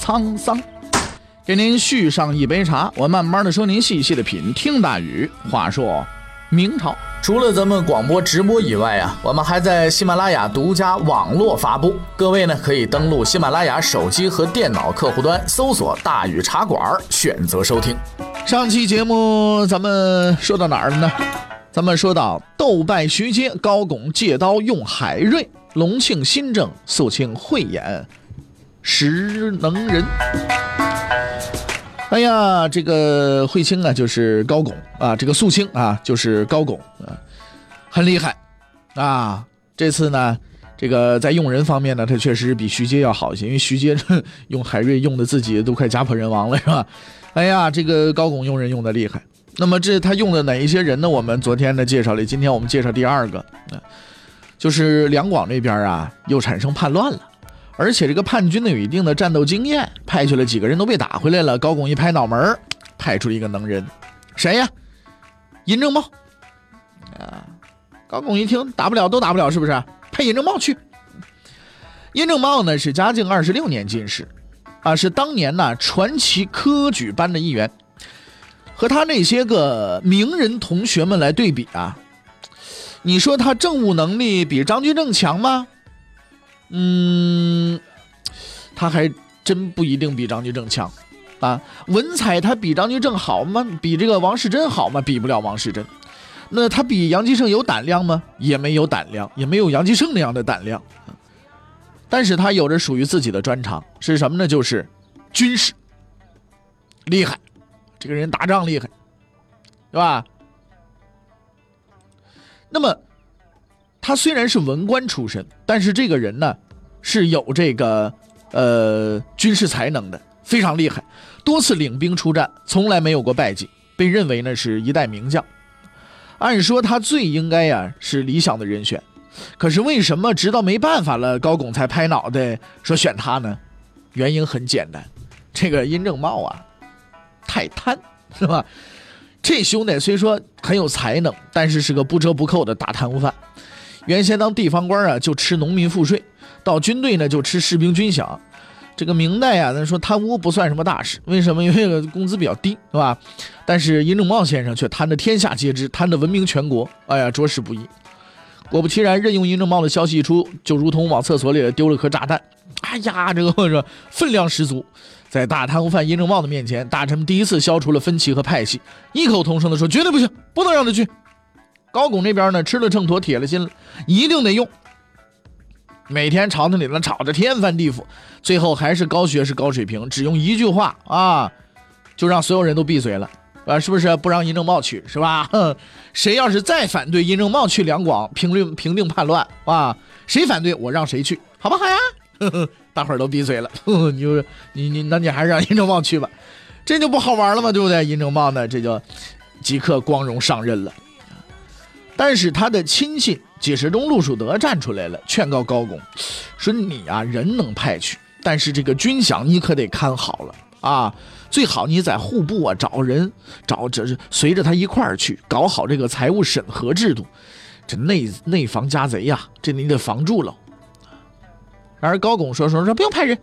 沧桑。给您续上一杯茶，我慢慢的说，您细细的品。听大宇话说明朝，除了咱们广播直播以外啊，我们还在喜马拉雅独家网络发布。各位呢，可以登录喜马拉雅手机和电脑客户端，搜索“大宇茶馆”，选择收听。上期节目咱们说到哪儿了呢？咱们说到斗败徐阶，高拱借刀用海瑞，隆庆新政，肃清慧眼识能人。哎呀，这个慧清啊，就是高拱啊；这个肃清啊，就是高拱啊，很厉害啊。这次呢，这个在用人方面呢，他确实比徐阶要好一些，因为徐阶 用海瑞用的自己都快家破人亡了，是吧？哎呀，这个高拱用人用的厉害。那么这他用的哪一些人呢？我们昨天的介绍里，今天我们介绍第二个，就是两广那边啊又产生叛乱了，而且这个叛军呢有一定的战斗经验，派去了几个人都被打回来了。高拱一拍脑门派出一个能人，谁呀？尹正茂。啊，高拱一听打不了都打不了，是不是？派尹正茂去。尹正茂呢是嘉靖二十六年进士，啊，是当年呢传奇科举班的一员。和他那些个名人同学们来对比啊，你说他政务能力比张居正强吗？嗯，他还真不一定比张居正强啊。文采他比张居正好吗？比这个王世贞好吗？比不了王世贞。那他比杨继盛有胆量吗？也没有胆量，也没有杨继盛那样的胆量。但是他有着属于自己的专长，是什么呢？就是军事厉害。这个人打仗厉害，是吧？那么他虽然是文官出身，但是这个人呢是有这个呃军事才能的，非常厉害，多次领兵出战，从来没有过败绩，被认为呢是一代名将。按说他最应该呀是理想的人选，可是为什么直到没办法了，高拱才拍脑袋说选他呢？原因很简单，这个殷正茂啊。太贪是吧？这兄弟虽说很有才能，但是是个不折不扣的大贪污犯。原先当地方官啊，就吃农民赋税；到军队呢，就吃士兵军饷。这个明代啊，咱说贪污不算什么大事，为什么？因为工资比较低，是吧？但是殷正茂先生却贪得天下皆知，贪得闻名全国。哎呀，着实不易。果不其然，任用殷正茂的消息一出，就如同往厕所里丢了颗炸弹。哎呀，这个说分量十足。在大贪污犯殷正茂的面前，大臣们第一次消除了分歧和派系，异口同声地说：“绝对不行，不能让他去。”高拱这边呢，吃了秤砣，铁了心了，一定得用。每天朝廷里头吵得天翻地覆，最后还是高学士高水平，只用一句话啊，就让所有人都闭嘴了啊！是不是不让殷正茂去？是吧？谁要是再反对殷正茂去两广平定平定叛乱啊？谁反对我让谁去？好不好呀？呵呵。大伙儿都闭嘴了，你说你你那你还是让殷正茂去吧，这就不好玩了嘛，对不对？殷正茂呢，这就即刻光荣上任了。但是他的亲信解释中陆树德站出来了，劝告高拱说：“你啊，人能派去，但是这个军饷你可得看好了啊，最好你在户部啊找人，找这是随着他一块儿去，搞好这个财务审核制度，这内内防家贼呀，这你得防住了。”然而高拱说说说不用派人，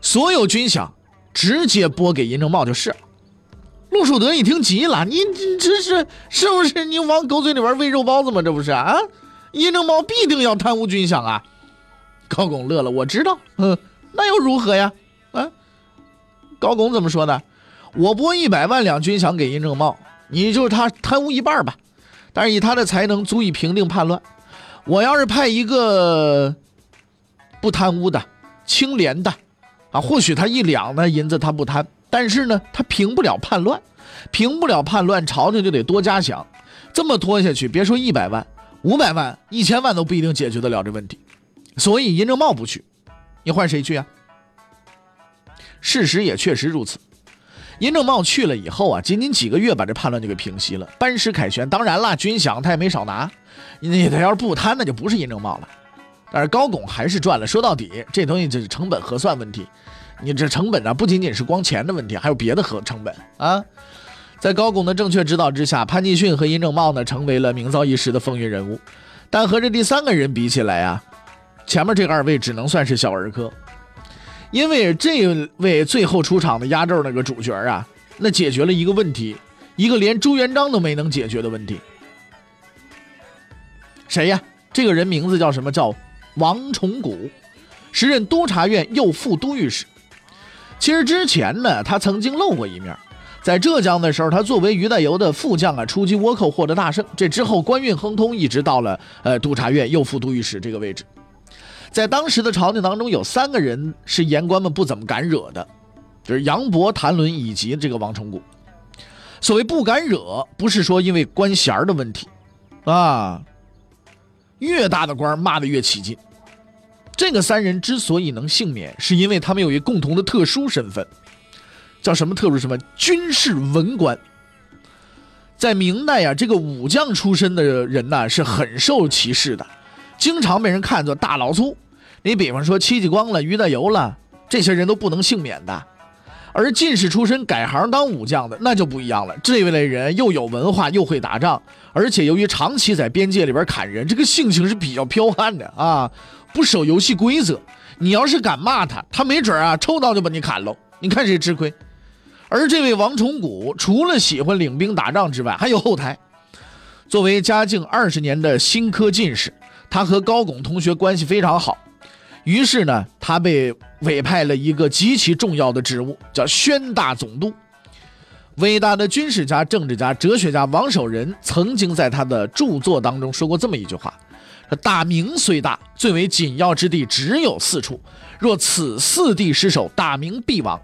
所有军饷直接拨给殷正茂就是了。陆树德一听急了，你这这是是不是你往狗嘴里边喂肉包子吗？这不是啊？殷正茂必定要贪污军饷啊！高拱乐了，我知道，嗯，那又如何呀？啊？高拱怎么说的？我拨一百万两军饷给殷正茂，你就是他贪污一半吧？但是以他的才能，足以平定叛乱。我要是派一个。不贪污的，清廉的，啊，或许他一两的银子他不贪，但是呢他平不了叛乱，平不了叛乱，朝廷就得多加饷，这么拖下去，别说一百万、五百万、一千万都不一定解决得了这问题。所以殷正茂不去，你换谁去啊？事实也确实如此。殷正茂去了以后啊，仅仅几个月把这叛乱就给平息了，班师凯旋。当然了，军饷他也没少拿，你他要是不贪，那就不是殷正茂了。但是高拱还是赚了。说到底，这东西就是成本核算问题。你这成本呢，不仅仅是光钱的问题，还有别的和成本啊。在高拱的正确指导之下，潘继训和殷正茂呢，成为了名噪一时的风云人物。但和这第三个人比起来啊，前面这二位只能算是小儿科。因为这位最后出场的压轴那个主角啊，那解决了一个问题，一个连朱元璋都没能解决的问题。谁呀？这个人名字叫什么？叫王崇古，时任督察院右副都御史。其实之前呢，他曾经露过一面，在浙江的时候，他作为于代猷的副将啊，出击倭寇获得大胜。这之后官运亨通，一直到了呃督察院右副都御史这个位置。在当时的朝廷当中，有三个人是言官们不怎么敢惹的，就是杨博、谭伦以及这个王崇古。所谓不敢惹，不是说因为官衔的问题，啊，越大的官骂的越起劲。这个三人之所以能幸免，是因为他们有一个共同的特殊身份，叫什么特殊身份？军事文官。在明代呀，这个武将出身的人呢，是很受歧视的。经常被人看作大老粗，你比方说戚继光了、于大猷了，这些人都不能幸免的。而进士出身改行当武将的，那就不一样了。这一类人又有文化，又会打仗，而且由于长期在边界里边砍人，这个性情是比较彪悍的啊，不守游戏规则。你要是敢骂他，他没准啊抽刀就把你砍喽。你看谁吃亏？而这位王崇古，除了喜欢领兵打仗之外，还有后台。作为嘉靖二十年的新科进士。他和高拱同学关系非常好，于是呢，他被委派了一个极其重要的职务，叫宣大总督。伟大的军事家、政治家、哲学家王守仁曾经在他的著作当中说过这么一句话：“大明虽大，最为紧要之地只有四处，若此四地失守，大明必亡。”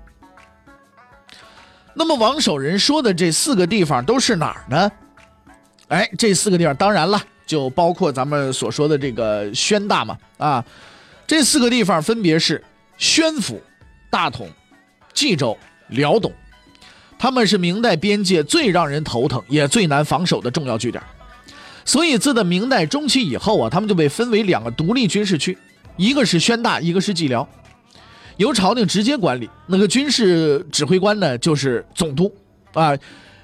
那么王守仁说的这四个地方都是哪儿呢？哎，这四个地方当然了。就包括咱们所说的这个宣大嘛，啊，这四个地方分别是宣府、大同、冀州、辽东，他们是明代边界最让人头疼也最难防守的重要据点。所以自的明代中期以后啊，他们就被分为两个独立军事区，一个是宣大，一个是蓟辽，由朝廷直接管理。那个军事指挥官呢，就是总督，啊。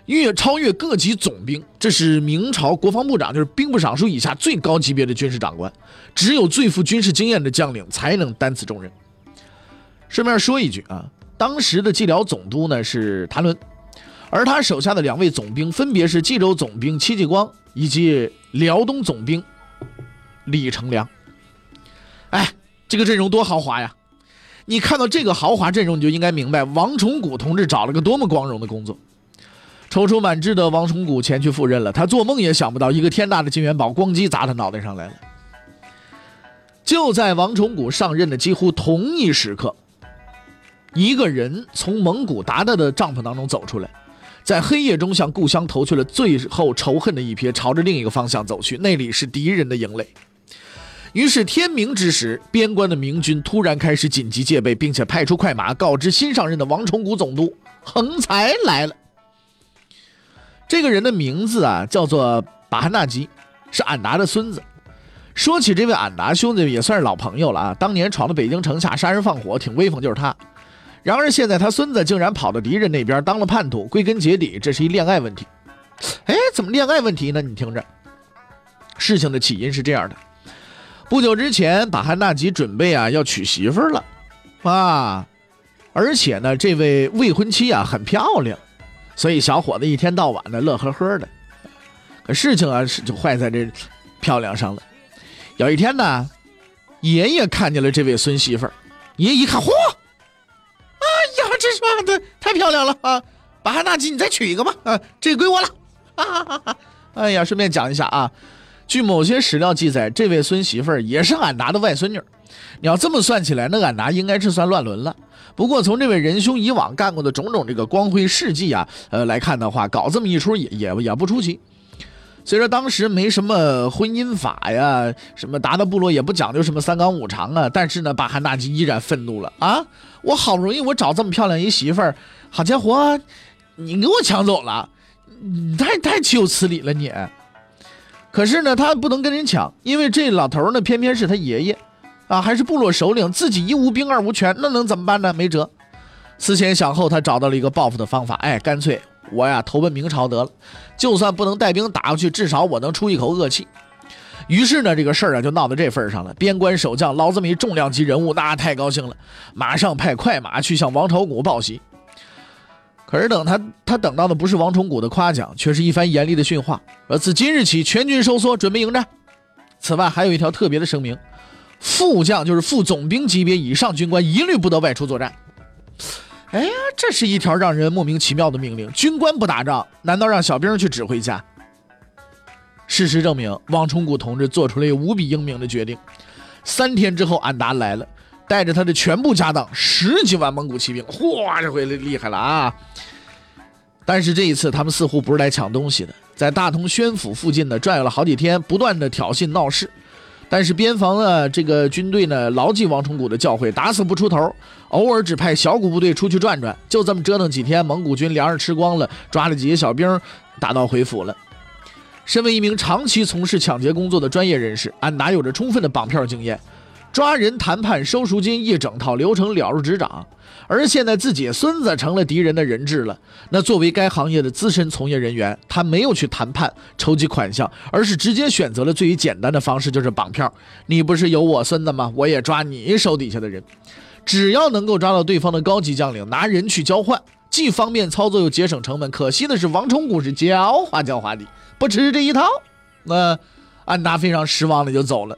越超越各级总兵，这是明朝国防部长，就是兵部尚书以下最高级别的军事长官。只有最富军事经验的将领才能担此重任。顺便说一句啊，当时的蓟辽总督呢是谭纶，而他手下的两位总兵分别是冀州总兵戚继光以及辽东总兵李成梁。哎，这个阵容多豪华呀！你看到这个豪华阵容，你就应该明白王崇古同志找了个多么光荣的工作。踌躇满志的王崇古前去赴任了，他做梦也想不到，一个天大的金元宝咣叽砸他脑袋上来了。就在王崇古上任的几乎同一时刻，一个人从蒙古鞑靼的帐篷当中走出来，在黑夜中向故乡投去了最后仇恨的一瞥，朝着另一个方向走去，那里是敌人的营垒。于是天明之时，边关的明军突然开始紧急戒备，并且派出快马告知新上任的王崇古总督，横财来了。这个人的名字啊，叫做巴哈纳吉，是俺达的孙子。说起这位俺达兄弟，也算是老朋友了啊。当年闯到北京城下，杀人放火，挺威风，就是他。然而现在他孙子竟然跑到敌人那边当了叛徒，归根结底，这是一恋爱问题。哎，怎么恋爱问题呢？你听着，事情的起因是这样的：不久之前，巴汉纳吉准备啊要娶媳妇了，啊，而且呢，这位未婚妻啊很漂亮。所以小伙子一天到晚的乐呵呵的，可事情啊是就坏在这漂亮上了。有一天呢，爷爷看见了这位孙媳妇儿，爷爷一看，嚯，呀，这说的太漂亮了啊！巴哈纳吉，你再娶一个吧，啊，这归我了。哈哈哈！哎呀，顺便讲一下啊，据某些史料记载，这位孙媳妇儿也是俺达的外孙女。你要这么算起来，那俺达应该是算乱伦了。不过从这位仁兄以往干过的种种这个光辉事迹啊，呃来看的话，搞这么一出也也也不出奇。虽说当时没什么婚姻法呀，什么鞑靼部落也不讲究什么三纲五常啊，但是呢，巴汉大吉依然愤怒了啊！我好不容易我找这么漂亮一媳妇儿，好家伙，你给我抢走了，你太太岂有此理了你！可是呢，他不能跟人抢，因为这老头呢，偏偏是他爷爷，啊，还是部落首领，自己一无兵二无权，那能怎么办呢？没辙。思前想后，他找到了一个报复的方法，哎，干脆。我呀，投奔明朝得了，就算不能带兵打过去，至少我能出一口恶气。于是呢，这个事儿啊就闹到这份上了。边关守将老这么一重量级人物，那太高兴了，马上派快马去向王朝谷报喜。可是等他他等到的不是王崇谷的夸奖，却是一番严厉的训话：而自今日起，全军收缩，准备迎战。此外，还有一条特别的声明：副将就是副总兵级别以上军官，一律不得外出作战。哎呀，这是一条让人莫名其妙的命令。军官不打仗，难道让小兵去指挥一下？事实证明，王崇古同志做出了一个无比英明的决定。三天之后，安达来了，带着他的全部家当，十几万蒙古骑兵。嚯，这回厉害了啊！但是这一次，他们似乎不是来抢东西的，在大同宣府附近呢转悠了好几天，不断的挑衅闹事。但是边防呢，这个军队呢，牢记王崇古的教诲，打死不出头，偶尔只派小股部队出去转转，就这么折腾几天，蒙古军粮食吃光了，抓了几个小兵，打道回府了。身为一名长期从事抢劫工作的专业人士，安达有着充分的绑票经验。抓人、谈判、收赎金，一整套流程了如指掌。而现在自己孙子成了敌人的人质了，那作为该行业的资深从业人员，他没有去谈判、筹集款项，而是直接选择了最简单的方式，就是绑票。你不是有我孙子吗？我也抓你手底下的人。只要能够抓到对方的高级将领，拿人去交换，既方便操作又节省成本。可惜的是，王崇古是狡猾狡猾的，不吃这一套。那安达非常失望的就走了。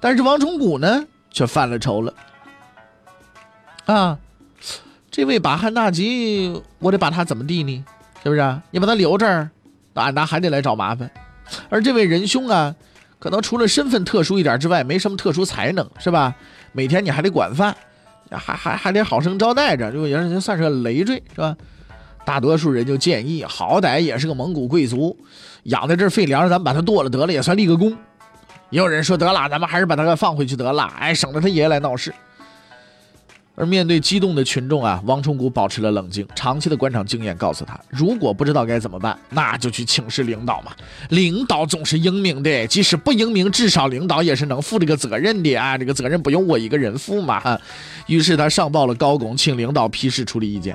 但是王崇古呢，却犯了愁了。啊，这位巴汉纳吉，我得把他怎么地呢？是不是？你把他留这儿，那安达还得来找麻烦。而这位仁兄啊，可能除了身份特殊一点之外，没什么特殊才能，是吧？每天你还得管饭，还还还得好生招待着，就也算是个累赘，是吧？大多数人就建议，好歹也是个蒙古贵族，养在这儿费粮，咱们把他剁了得了，也算立个功。也有人说得了，咱们还是把他给放回去得了，哎，省得他爷爷来闹事。而面对激动的群众啊，王崇古保持了冷静，长期的官场经验告诉他，如果不知道该怎么办，那就去请示领导嘛。领导总是英明的，即使不英明，至少领导也是能负这个责任的啊。这个责任不用我一个人负嘛。于是他上报了高拱，请领导批示处理意见。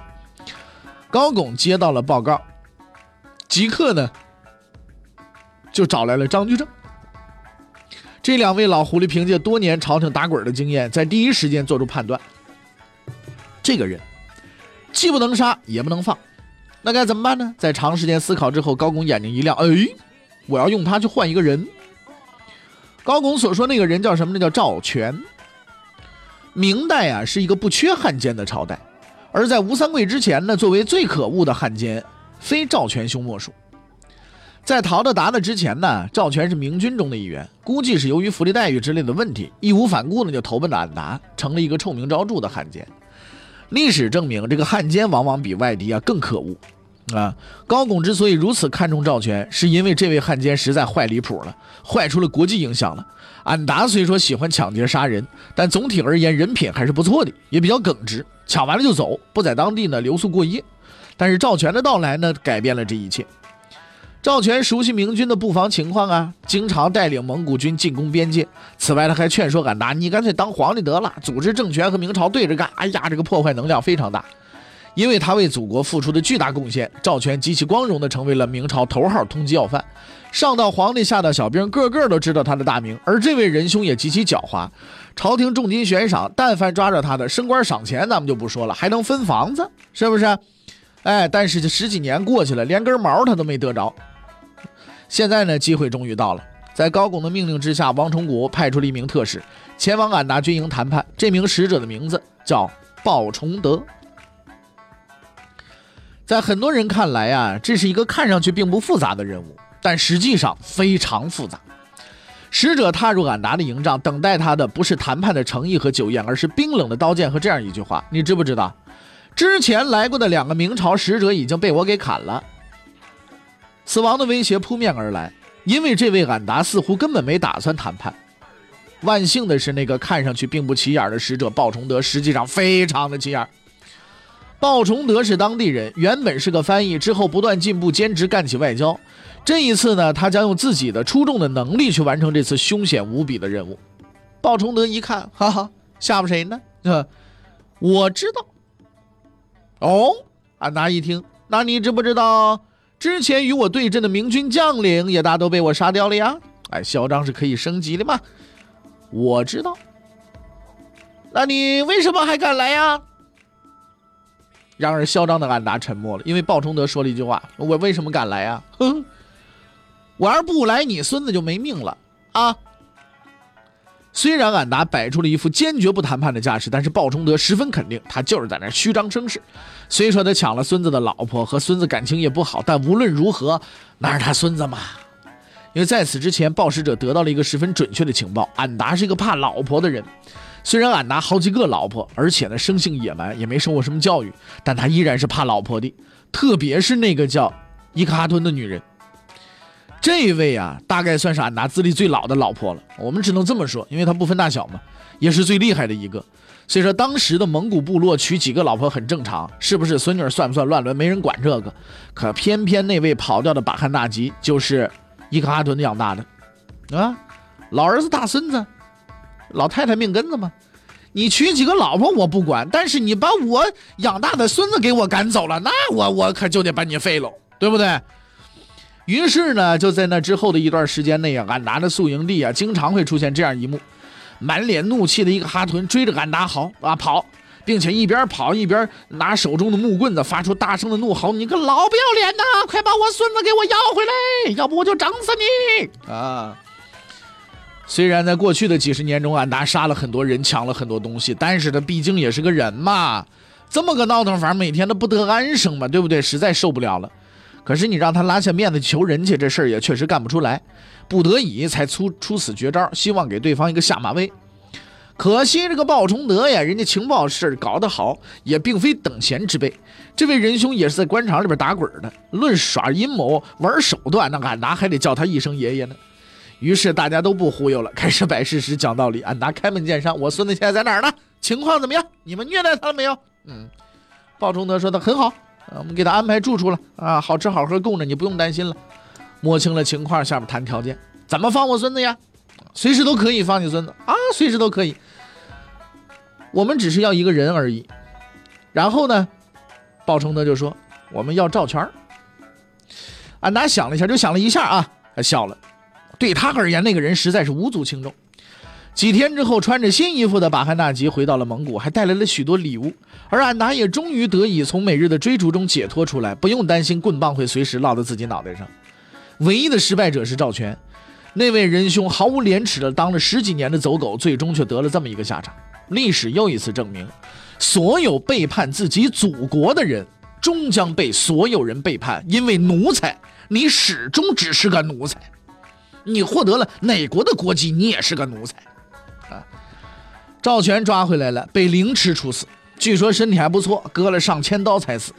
高拱接到了报告，即刻呢就找来了张居正。这两位老狐狸凭借多年朝廷打滚的经验，在第一时间做出判断：这个人既不能杀，也不能放，那该怎么办呢？在长时间思考之后，高拱眼睛一亮：“哎，我要用他去换一个人。”高拱所说那个人叫什么？那叫赵全。明代啊，是一个不缺汉奸的朝代，而在吴三桂之前呢，作为最可恶的汉奸，非赵全兄莫属。在逃到达的之前呢，赵全是明军中的一员，估计是由于福利待遇之类的问题，义无反顾呢就投奔了安达，成了一个臭名昭著的汉奸。历史证明，这个汉奸往往比外敌啊更可恶啊。高拱之所以如此看重赵全，是因为这位汉奸实在坏离谱了，坏出了国际影响了。安达虽说喜欢抢劫杀人，但总体而言人品还是不错的，也比较耿直，抢完了就走，不在当地呢留宿过夜。但是赵全的到来呢，改变了这一切。赵全熟悉明军的布防情况啊，经常带领蒙古军进攻边界。此外，他还劝说敢达：“你干脆当皇帝得了，组织政权和明朝对着干。”哎呀，这个破坏能量非常大。因为他为祖国付出的巨大贡献，赵全极其光荣地成为了明朝头号通缉要犯。上到皇帝，下到小兵，个个都知道他的大名。而这位仁兄也极其狡猾，朝廷重金悬赏，但凡抓着他的，升官赏钱，咱们就不说了，还能分房子，是不是？哎，但是这十几年过去了，连根毛他都没得着。现在呢，机会终于到了。在高拱的命令之下，王崇古派出了一名特使前往俺达军营谈判。这名使者的名字叫鲍崇德。在很多人看来啊，这是一个看上去并不复杂的任务，但实际上非常复杂。使者踏入俺达的营帐，等待他的不是谈判的诚意和酒宴，而是冰冷的刀剑和这样一句话：“你知不知道，之前来过的两个明朝使者已经被我给砍了。”死亡的威胁扑面而来，因为这位安达似乎根本没打算谈判。万幸的是，那个看上去并不起眼的使者鲍崇德，实际上非常的起眼。鲍崇德是当地人，原本是个翻译，之后不断进步，兼职干起外交。这一次呢，他将用自己的出众的能力去完成这次凶险无比的任务。鲍崇德一看，哈哈，吓唬谁呢？啊，我知道。哦，安达一听，那你知不知道之前与我对阵的明军将领也大都被我杀掉了呀？哎，嚣张是可以升级的嘛。我知道。那你为什么还敢来呀？然而，嚣张的安达沉默了，因为鲍崇德说了一句话：“我为什么敢来呀？哼，我要是不来，你孙子就没命了啊！”虽然安达摆出了一副坚决不谈判的架势，但是鲍崇德十分肯定，他就是在那虚张声势。虽说他抢了孙子的老婆，和孙子感情也不好，但无论如何，那是他孙子嘛。因为在此之前，报使者得到了一个十分准确的情报：安达是一个怕老婆的人。虽然安达好几个老婆，而且呢生性野蛮，也没受过什么教育，但他依然是怕老婆的，特别是那个叫伊克哈吞的女人。这位啊，大概算是俺达资历最老的老婆了。我们只能这么说，因为他不分大小嘛，也是最厉害的一个。所以说，当时的蒙古部落娶几个老婆很正常，是不是孙女算不算乱伦，没人管这个。可偏偏那位跑掉的巴汗大吉就是。伊克哈屯养大的，啊，老儿子大孙子，老太太命根子嘛。你娶几个老婆我不管，但是你把我养大的孙子给我赶走了，那我我可就得把你废了，对不对？于是呢，就在那之后的一段时间内啊，俺达的宿营地啊，经常会出现这样一幕：满脸怒气的一个哈屯追着俺达嚎啊跑。并且一边跑一边拿手中的木棍子，发出大声的怒吼：“你个老不要脸的，快把我孙子给我要回来，要不我就整死你！”啊！虽然在过去的几十年中，安达杀了很多人，抢了很多东西，但是他毕竟也是个人嘛，这么个闹腾法，每天都不得安生嘛，对不对？实在受不了了。可是你让他拉下面子求人去，这事儿也确实干不出来，不得已才出出此绝招，希望给对方一个下马威。可惜这个鲍崇德呀，人家情报事搞得好，也并非等闲之辈。这位仁兄也是在官场里边打滚的，论耍阴谋、玩手段，那俺拿还得叫他一声爷爷呢。于是大家都不忽悠了，开始摆事实、讲道理。俺拿开门见山：“我孙子现在在哪儿呢？情况怎么样？你们虐待他了没有？”嗯，鲍崇德说的很好，我们给他安排住处了啊，好吃好喝供着，你不用担心了。摸清了情况，下面谈条件，怎么放我孙子呀？随时都可以放你孙子啊，随时都可以。我们只是要一个人而已。然后呢，鲍承德就说：“我们要赵全。”安达想了一下，就想了一下啊，他笑了。对他而言，那个人实在是无足轻重。几天之后，穿着新衣服的巴汗纳吉回到了蒙古，还带来了许多礼物。而安达也终于得以从每日的追逐中解脱出来，不用担心棍棒会随时落到自己脑袋上。唯一的失败者是赵全。那位仁兄毫无廉耻的当了十几年的走狗，最终却得了这么一个下场。历史又一次证明，所有背叛自己祖国的人，终将被所有人背叛。因为奴才，你始终只是个奴才。你获得了哪国的国籍，你也是个奴才。赵全抓回来了，被凌迟处死。据说身体还不错，割了上千刀才死。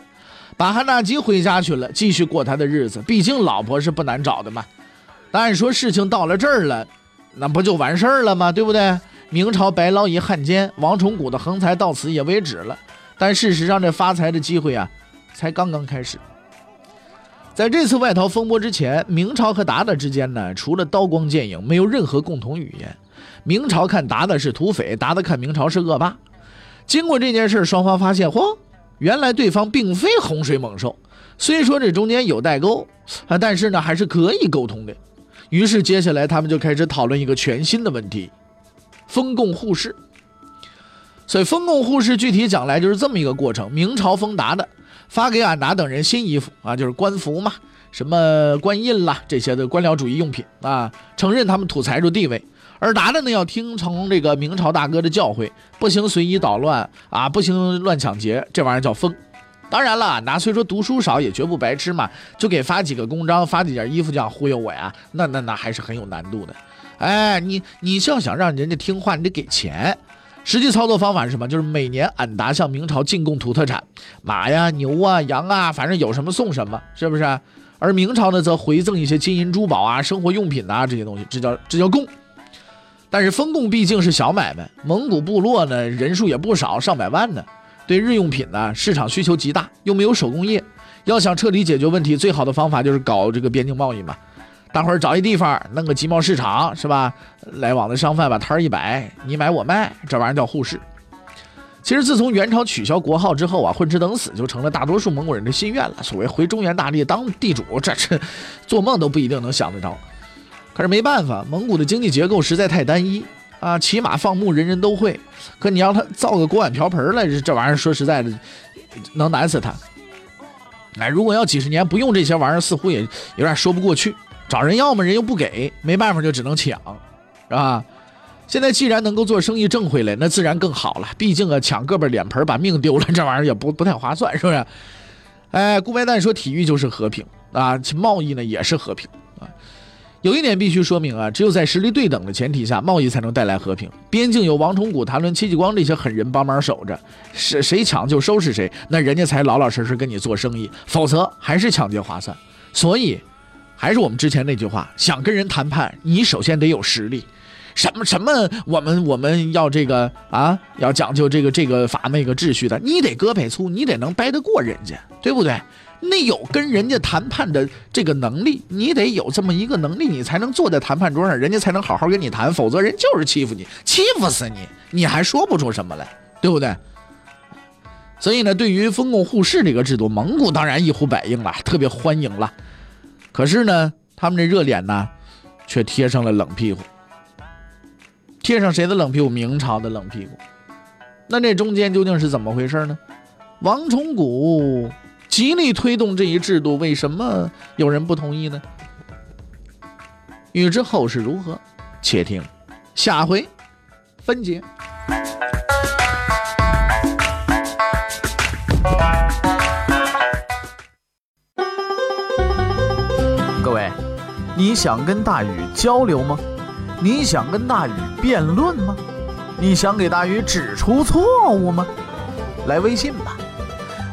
把汉纳吉回家去了，继续过他的日子。毕竟老婆是不难找的嘛。按说事情到了这儿了，那不就完事儿了吗？对不对？明朝白捞一汉奸王崇古的横财到此也为止了。但事实上，这发财的机会啊，才刚刚开始。在这次外逃风波之前，明朝和鞑靼之间呢，除了刀光剑影，没有任何共同语言。明朝看鞑靼是土匪，鞑靼看明朝是恶霸。经过这件事，双方发现，嚯，原来对方并非洪水猛兽。虽说这中间有代沟啊，但是呢，还是可以沟通的。于是，接下来他们就开始讨论一个全新的问题：封贡互市。所以，封贡互市具体讲来就是这么一个过程：明朝封鞑的，发给俺达等人新衣服啊，就是官服嘛，什么官印啦这些的官僚主义用品啊，承认他们土财主地位；而达的呢，要听从这个明朝大哥的教诲，不行随意捣乱啊，不行乱抢劫，这玩意儿叫封。当然了，拿虽说读书少，也绝不白痴嘛。就给发几个公章，发几件衣服，这样忽悠我呀？那那那还是很有难度的。哎，你你是要想让人家听话，你得给钱。实际操作方法是什么？就是每年俺达向明朝进贡土特产，马呀、牛啊、羊啊，反正有什么送什么，是不是？而明朝呢则回赠一些金银珠宝啊、生活用品呐这些东西，这叫这叫贡。但是封贡毕竟是小买卖，蒙古部落呢人数也不少，上百万呢，对日用品呢市场需求极大，又没有手工业，要想彻底解决问题，最好的方法就是搞这个边境贸易嘛。大伙儿找一地方弄个集贸市场是吧？来往的商贩把摊儿一摆，你买我卖，这玩意儿叫互市。其实自从元朝取消国号之后啊，混吃等死就成了大多数蒙古人的心愿了。所谓回中原大地当地主，这这做梦都不一定能想得着。可是没办法，蒙古的经济结构实在太单一啊，骑马放牧人人都会，可你让他造个锅碗瓢盆来，这这玩意儿说实在的，能难死他。哎，如果要几十年不用这些玩意儿，似乎也有点说不过去。找人要么人又不给，没办法就只能抢，是吧？现在既然能够做生意挣回来，那自然更好了。毕竟啊，抢个把脸盆把命丢了，这玩意儿也不不太划算，是不是？哎，顾白旦说体育就是和平啊，贸易呢也是和平啊。有一点必须说明啊，只有在实力对等的前提下，贸易才能带来和平。边境有王崇古、谭伦、戚继光这些狠人帮忙守着，是谁抢就收拾谁，那人家才老老实实跟你做生意，否则还是抢劫划算。所以。还是我们之前那句话，想跟人谈判，你首先得有实力。什么什么，我们我们要这个啊，要讲究这个这个法那个秩序的，你得胳膊粗，你得能掰得过人家，对不对？你有跟人家谈判的这个能力，你得有这么一个能力，你才能坐在谈判桌上，人家才能好好跟你谈，否则人就是欺负你，欺负死你，你还说不出什么来，对不对？所以呢，对于封共互市这个制度，蒙古当然一呼百应了，特别欢迎了。可是呢，他们这热脸呢，却贴上了冷屁股。贴上谁的冷屁股？明朝的冷屁股。那这中间究竟是怎么回事呢？王崇古极力推动这一制度，为什么有人不同意呢？欲知后事如何，且听下回分解。各位你想跟大禹交流吗？你想跟大禹辩论吗？你想给大禹指出错误吗？来微信吧，